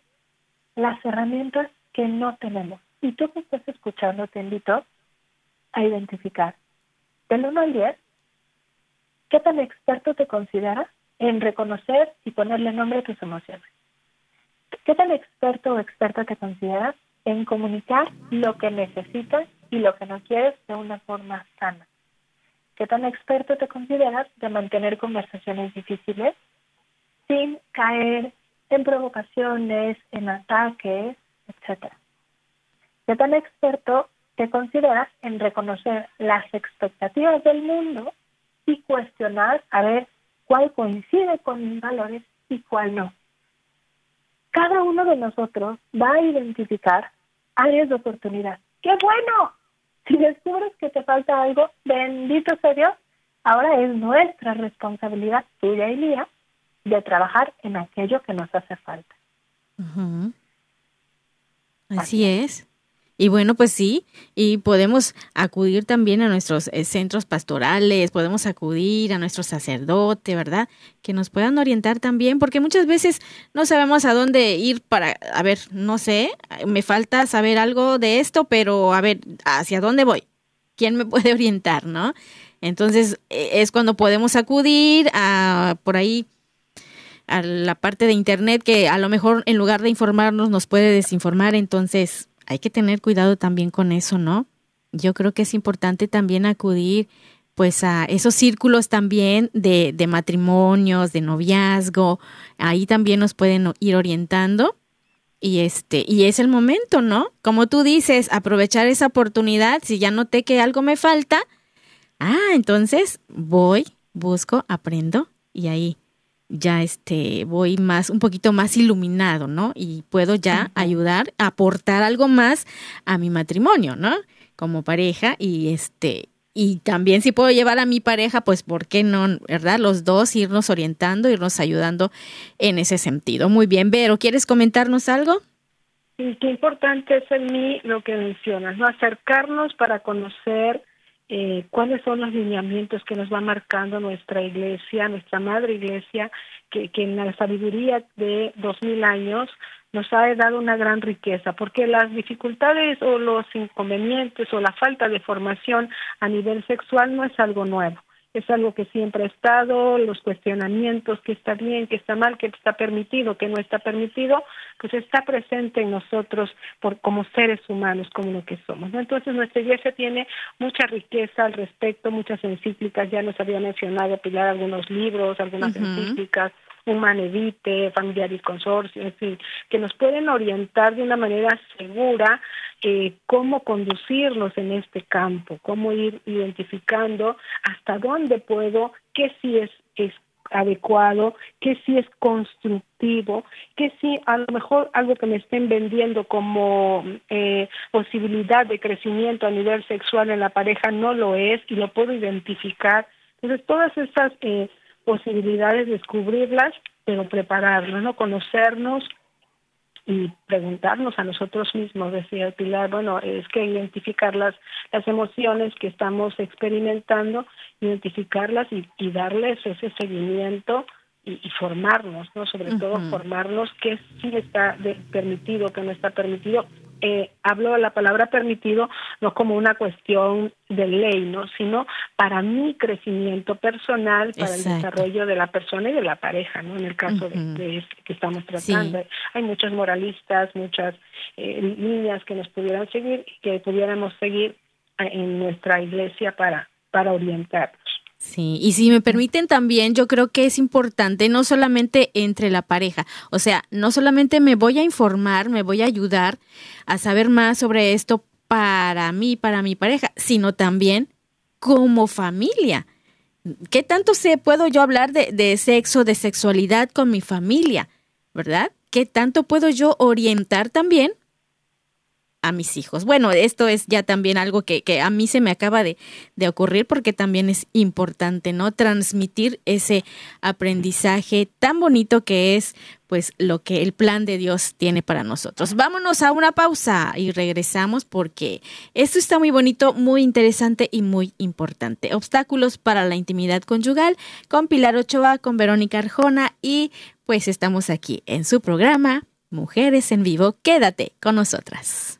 las herramientas que no tenemos. Y tú que estás escuchando, te invito a identificar del 1 al 10, ¿qué tan experto te consideras en reconocer y ponerle nombre a tus emociones? ¿Qué tan experto o experta te consideras en comunicar lo que necesitas y lo que no quieres de una forma sana? ¿Qué tan experto te consideras de mantener conversaciones difíciles sin caer en provocaciones, en ataques, etcétera? ¿Qué tan experto te consideras en reconocer las expectativas del mundo y cuestionar a ver cuál coincide con mis valores y cuál no? cada uno de nosotros va a identificar áreas de oportunidad. ¡Qué bueno! Si descubres que te falta algo, bendito sea Dios, ahora es nuestra responsabilidad, tuya y mía, de trabajar en aquello que nos hace falta. Así es. Y bueno, pues sí, y podemos acudir también a nuestros eh, centros pastorales, podemos acudir a nuestro sacerdote, ¿verdad? Que nos puedan orientar también, porque muchas veces no sabemos a dónde ir para, a ver, no sé, me falta saber algo de esto, pero a ver, ¿hacia dónde voy? ¿Quién me puede orientar, no? Entonces e, es cuando podemos acudir a por ahí a la parte de internet que a lo mejor en lugar de informarnos nos puede desinformar, entonces hay que tener cuidado también con eso, ¿no? Yo creo que es importante también acudir pues a esos círculos también de, de matrimonios, de noviazgo, ahí también nos pueden ir orientando y este y es el momento, ¿no? Como tú dices, aprovechar esa oportunidad, si ya noté que algo me falta, ah, entonces voy, busco, aprendo y ahí ya este voy más un poquito más iluminado, ¿no? Y puedo ya ayudar, aportar algo más a mi matrimonio, ¿no? Como pareja y este y también si puedo llevar a mi pareja, pues ¿por qué no, verdad? Los dos irnos orientando, irnos ayudando en ese sentido. Muy bien, Vero, ¿quieres comentarnos algo? Sí, qué importante es en mí lo que mencionas, ¿no? Acercarnos para conocer eh, cuáles son los lineamientos que nos va marcando nuestra iglesia, nuestra madre iglesia, que, que en la sabiduría de dos mil años nos ha dado una gran riqueza, porque las dificultades o los inconvenientes o la falta de formación a nivel sexual no es algo nuevo es algo que siempre ha estado, los cuestionamientos, que está bien, que está mal, que está permitido, que no está permitido, pues está presente en nosotros por, como seres humanos, como lo que somos. Entonces nuestra iglesia tiene mucha riqueza al respecto, muchas encíclicas, ya nos había mencionado Pilar algunos libros, algunas encíclicas, Human Evite, Familiar y Consorcio, en fin, que nos pueden orientar de una manera segura eh, cómo conducirnos en este campo, cómo ir identificando hasta dónde puedo, qué sí es, es adecuado, qué sí es constructivo, qué sí a lo mejor algo que me estén vendiendo como eh, posibilidad de crecimiento a nivel sexual en la pareja no lo es y lo puedo identificar. Entonces todas esas eh, posibilidades, descubrirlas, pero prepararnos, ¿no? Conocernos y preguntarnos a nosotros mismos, decía Pilar, bueno, es que identificar las, las emociones que estamos experimentando, identificarlas y, y darles ese seguimiento y, formarnos, ¿no? Sobre todo formarnos qué sí está permitido, qué no está permitido, eh, hablo de la palabra permitido no como una cuestión de ley, ¿no? sino para mi crecimiento personal, para el desarrollo de la persona y de la pareja, ¿no? En el caso de, este que estamos tratando. Hay muchos moralistas, muchas eh, líneas que nos pudieran seguir, que pudiéramos seguir en nuestra iglesia para, para orientarnos. Sí, y si me permiten también, yo creo que es importante no solamente entre la pareja, o sea, no solamente me voy a informar, me voy a ayudar a saber más sobre esto para mí, para mi pareja, sino también como familia. ¿Qué tanto sé, puedo yo hablar de, de sexo, de sexualidad con mi familia? ¿Verdad? ¿Qué tanto puedo yo orientar también a mis hijos. Bueno, esto es ya también algo que, que a mí se me acaba de, de, ocurrir porque también es importante, ¿no? Transmitir ese aprendizaje tan bonito que es pues lo que el plan de Dios tiene para nosotros. Vámonos a una pausa y regresamos porque esto está muy bonito, muy interesante y muy importante. Obstáculos para la intimidad conyugal con Pilar Ochoa, con Verónica Arjona y pues estamos aquí en su programa Mujeres en Vivo. Quédate con nosotras.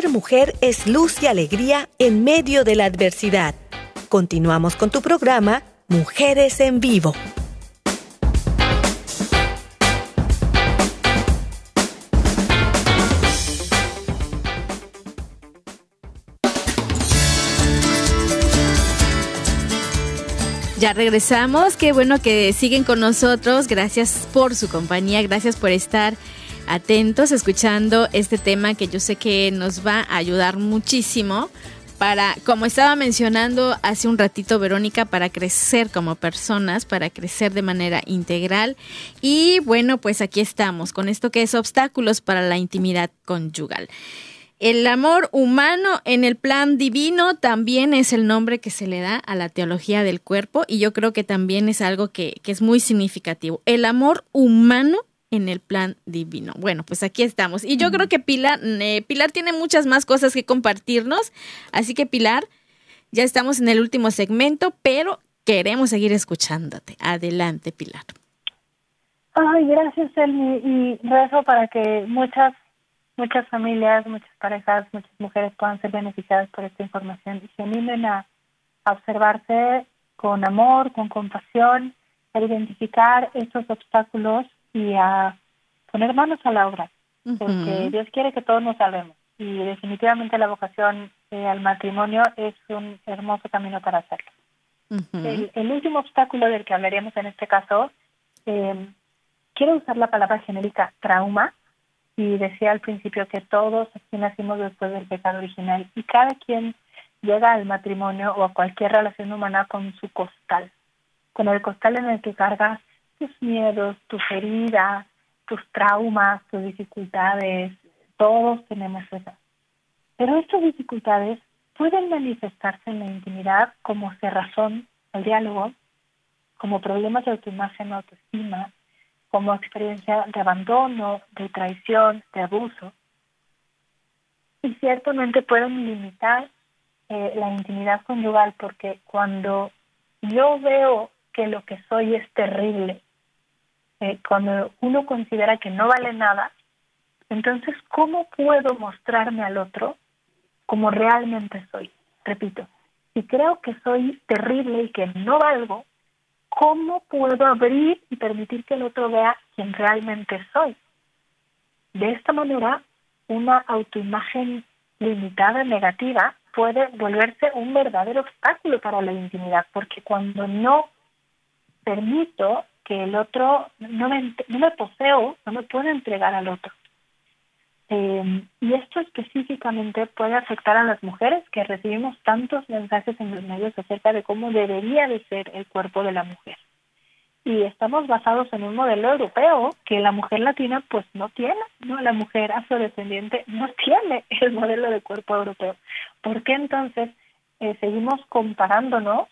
Ser mujer es luz y alegría en medio de la adversidad. Continuamos con tu programa Mujeres en Vivo. Ya regresamos, qué bueno que siguen con nosotros, gracias por su compañía, gracias por estar atentos escuchando este tema que yo sé que nos va a ayudar muchísimo para, como estaba mencionando hace un ratito Verónica, para crecer como personas, para crecer de manera integral. Y bueno, pues aquí estamos con esto que es obstáculos para la intimidad conyugal. El amor humano en el plan divino también es el nombre que se le da a la teología del cuerpo y yo creo que también es algo que, que es muy significativo. El amor humano en el plan divino. Bueno, pues aquí estamos. Y yo creo que Pilar, eh, Pilar tiene muchas más cosas que compartirnos. Así que Pilar, ya estamos en el último segmento, pero queremos seguir escuchándote. Adelante, Pilar. Ay, gracias, Elmi. Y rezo para que muchas, muchas familias, muchas parejas, muchas mujeres puedan ser beneficiadas por esta información y se animen a, observarse con amor, con compasión, a identificar estos obstáculos y a poner manos a la obra, porque Dios quiere que todos nos salvemos y definitivamente la vocación eh, al matrimonio es un hermoso camino para hacerlo. el, último obstáculo del que hablaríamos en este caso eh, quiero usar la palabra genérica trauma y decía al principio que todos aquí nacimos después del pecado original y cada quien llega al matrimonio o a cualquier relación humana con su costal, con el costal en el que cargas tus miedos, tus heridas, tus traumas, tus dificultades, todos tenemos esas. Pero estas dificultades pueden manifestarse en la intimidad como cerrazón al diálogo, como problemas de autoimagen o autoestima, como experiencia de abandono, de traición, de abuso. Y ciertamente pueden limitar eh, la intimidad conyugal porque cuando yo veo que lo que soy es terrible, eh, cuando uno considera que no vale nada, entonces, ¿cómo puedo mostrarme al otro como realmente soy? Repito, si creo que soy terrible y que no valgo, ¿cómo puedo abrir y permitir que el otro vea quién realmente soy? De esta manera, una autoimagen limitada, negativa, puede volverse un verdadero obstáculo para la intimidad, porque cuando no permito que el otro, no me, no me poseo, no me puedo entregar al otro. Eh, y esto específicamente puede afectar a las mujeres que recibimos tantos mensajes en los medios acerca de cómo debería de ser el cuerpo de la mujer. Y estamos basados en un modelo europeo que la mujer latina pues no tiene, ¿no? La mujer afrodescendiente no tiene el modelo de cuerpo europeo. ¿Por qué entonces eh, seguimos comparándonos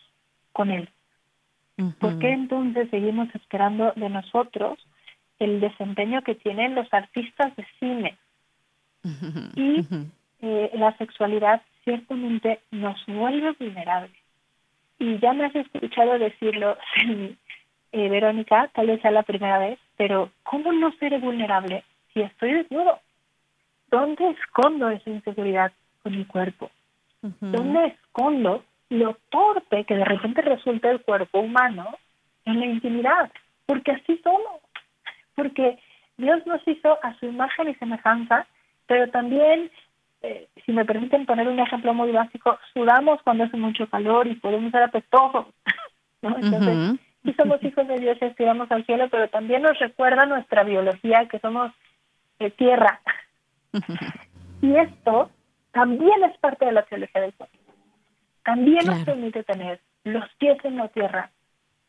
con él? ¿Por qué entonces seguimos esperando de nosotros el desempeño que tienen los artistas de cine, y eh, la sexualidad ciertamente nos vuelve vulnerables. Y ya me has escuchado decirlo, eh, Verónica, tal vez sea la primera vez, pero ¿cómo no ser vulnerable si estoy desnudo? ¿Dónde escondo esa inseguridad con mi cuerpo? ¿Dónde escondo lo torpe que de repente resulta el cuerpo humano en la intimidad? Porque así somos. Porque Dios nos hizo a su imagen y semejanza pero también, eh, si me permiten poner un ejemplo muy básico, sudamos cuando hace mucho calor y podemos ser apestosos, ¿no? Entonces, sí somos hijos de Dios y aspiramos al cielo, pero también nos recuerda nuestra biología, que somos de tierra. y esto también es parte de la teología del cuerpo. También nos permite tener los pies en la tierra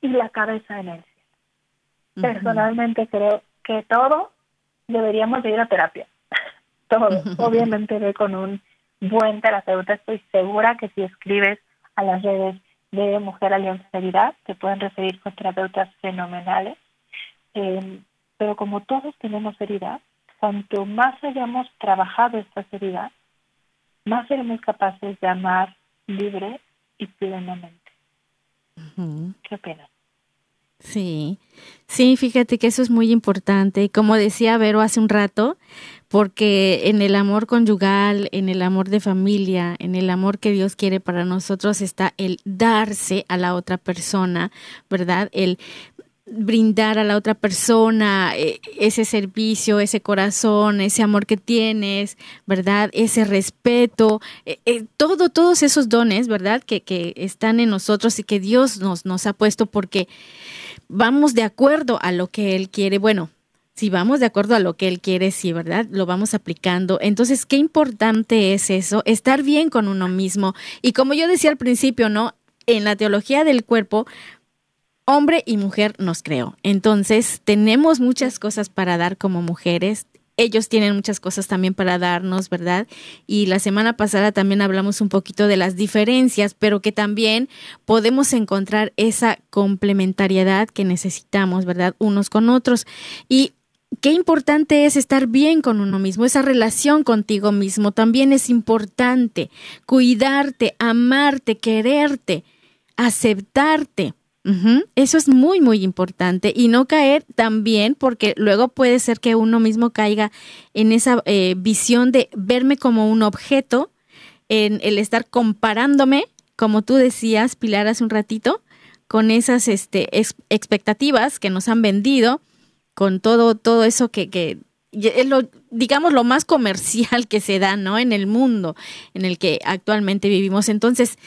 y la cabeza en el cielo. Personalmente creo que todo deberíamos de ir a terapia todo. Obviamente ve con un buen terapeuta. Estoy segura que si escribes a las redes de Mujer Alianza Seriedad, te pueden referir con terapeutas fenomenales. Eh, pero como todos tenemos herida, cuanto más hayamos trabajado esta herida, más seremos capaces de amar libre y plenamente. ¿Qué opinas? Sí, sí, fíjate que eso es muy importante. Como decía Vero hace un rato, porque en el amor conyugal, en el amor de familia, en el amor que Dios quiere para nosotros está el darse a la otra persona, ¿verdad? El brindar a la otra persona eh, ese servicio, ese corazón, ese amor que tienes, ¿verdad? Ese respeto, eh, eh, todo, todos esos dones, ¿verdad? Que, que están en nosotros y que Dios nos, nos ha puesto porque vamos de acuerdo a lo que Él quiere. Bueno, si vamos de acuerdo a lo que Él quiere, sí, ¿verdad? Lo vamos aplicando. Entonces, qué importante es eso, estar bien con uno mismo. Y como yo decía al principio, ¿no? En la teología del cuerpo, hombre y mujer nos creó. Entonces, tenemos muchas cosas para dar como mujeres ellos tienen muchas cosas también para darnos, ¿verdad? Y la semana pasada también hablamos un poquito de las diferencias, pero que también podemos encontrar esa complementariedad que necesitamos, ¿verdad? Unos con otros. Y qué importante es estar bien con uno mismo, esa relación contigo mismo también es importante, cuidarte, amarte, quererte, aceptarte. Eso es muy, muy importante y no caer también porque luego puede ser que uno mismo caiga en esa eh, visión de verme como un objeto, en el estar comparándome, como tú decías, Pilar, hace un ratito, con esas este, expectativas que nos han vendido con todo, todo eso que, que es lo, digamos, lo más comercial que se da, ¿no? En el mundo en el que actualmente vivimos. Entonces,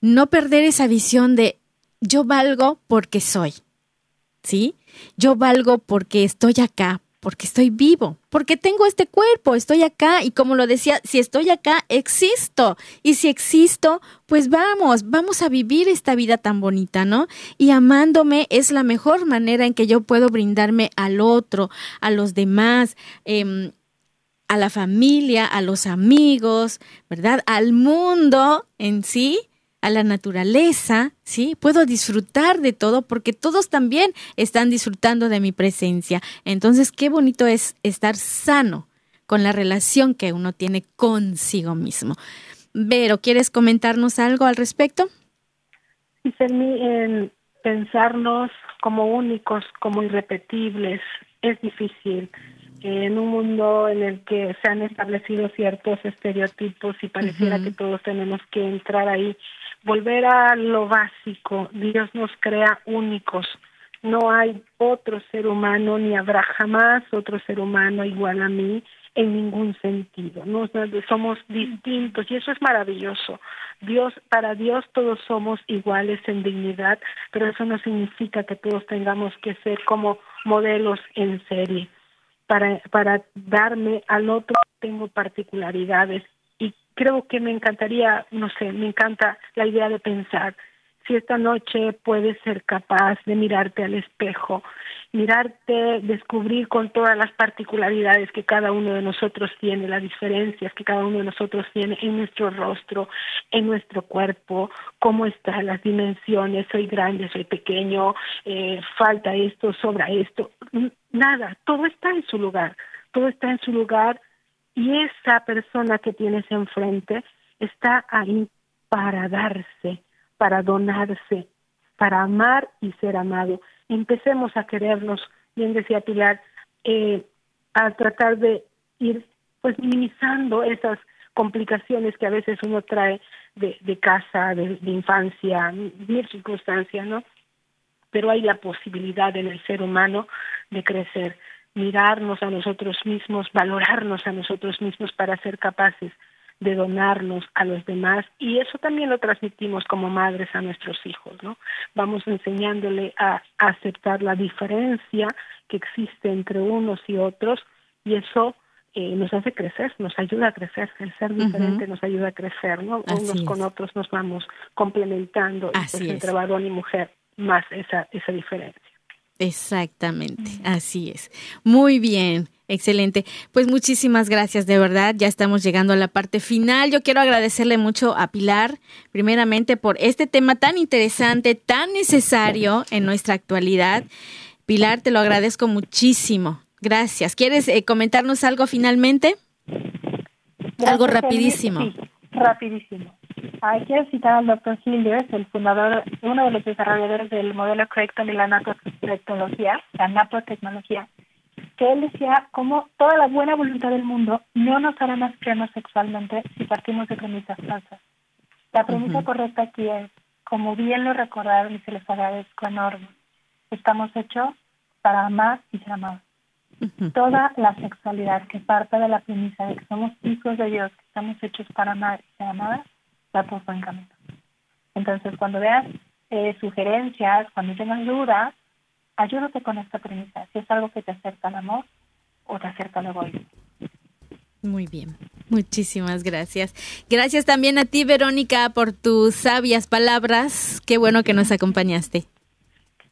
no perder esa visión de yo valgo porque soy, ¿sí? Yo valgo porque estoy acá, porque estoy vivo, porque tengo este cuerpo, estoy acá y como lo decía, si estoy acá, existo. Y si existo, pues vamos, vamos a vivir esta vida tan bonita, ¿no? Y amándome es la mejor manera en que yo puedo brindarme al otro, a los demás. Em, a la familia, a los amigos, ¿verdad? Al mundo en sí, a la naturaleza, ¿sí? Puedo disfrutar de todo porque todos también están disfrutando de mi presencia. Entonces, qué bonito es estar sano con la relación que uno tiene consigo mismo. Vero, ¿quieres comentarnos algo al respecto? Sí, en pensarnos como únicos, como irrepetibles, es difícil. En un mundo en el que se han establecido ciertos estereotipos y pareciera que todos tenemos que entrar ahí, volver a lo básico, Dios nos crea únicos. No hay otro ser humano, ni habrá jamás otro ser humano igual a mí en ningún sentido. No somos distintos y eso es maravilloso. Dios, para Dios todos somos iguales en dignidad, pero eso no significa que todos tengamos que ser como modelos en serie. Para, para darme al otro tengo particularidades creo que me encantaría, no sé, me encanta la idea de pensar si esta noche puedes ser capaz de mirarte al espejo, mirarte, descubrir con todas las particularidades que cada uno de nosotros tiene, las diferencias que cada uno de nosotros tiene en nuestro rostro, en nuestro cuerpo, cómo están las dimensiones, soy grande, soy pequeño, eh, falta esto, sobra esto, nada, todo está en su lugar, todo está en su lugar y esa persona que tienes enfrente está ahí para darse, para donarse, para amar y ser amado. Empecemos a querernos, bien decía Pilar, eh, a tratar de ir pues minimizando esas complicaciones que a veces uno trae de, de casa, de, de infancia, mil circunstancias, ¿no? Pero hay la posibilidad en el ser humano de crecer mirarnos a nosotros mismos, valorarnos a nosotros mismos para ser capaces de donarnos a los demás y eso también lo transmitimos como madres a nuestros hijos, ¿no? Vamos enseñándole a, aceptar la diferencia que existe entre unos y otros y eso eh, nos hace crecer, nos ayuda a crecer, el ser diferente nos ayuda a crecer, ¿no? Unos con otros nos vamos complementando pues, entre varón y mujer más esa, esa diferencia. Exactamente, así es. Muy bien, excelente. Pues muchísimas gracias, de verdad. Ya estamos llegando a la parte final. Yo quiero agradecerle mucho a Pilar, primeramente, por este tema tan interesante, tan necesario en nuestra actualidad. Pilar, te lo agradezco muchísimo. Gracias. ¿Quieres eh, comentarnos algo finalmente? algo rapidísimo. Rapidísimo. Hay quiero citar al doctor Hilliers, el fundador, uno de los desarrolladores del modelo Creighton y la nanotecnología, la nanotecnología, que él decía como toda la buena voluntad del mundo no nos hará más plenos sexualmente si partimos de premisas falsas. La premisa correcta aquí es, como bien lo recordaron y se les agradezco enorme, estamos hechos para amar y ser amados. Toda la sexualidad que parte de la premisa de que somos hijos de Dios, que estamos hechos para amar y ser amadas, por buen camino. Entonces, cuando veas eh, sugerencias, cuando tengas dudas, ayúdate con esta premisa. Si es algo que te acerca al amor o te acerca al egoísmo. Muy bien, muchísimas gracias. Gracias también a ti, Verónica, por tus sabias palabras. Qué bueno que nos acompañaste.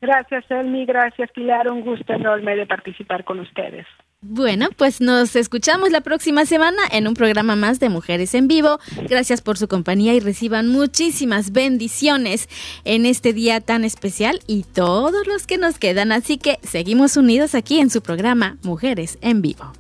Gracias, Elmi. Gracias, Pilar. Un gusto enorme de participar con ustedes. Bueno, pues nos escuchamos la próxima semana en un programa más de Mujeres en Vivo. Gracias por su compañía y reciban muchísimas bendiciones en este día tan especial y todos los que nos quedan. Así que seguimos unidos aquí en su programa Mujeres en Vivo.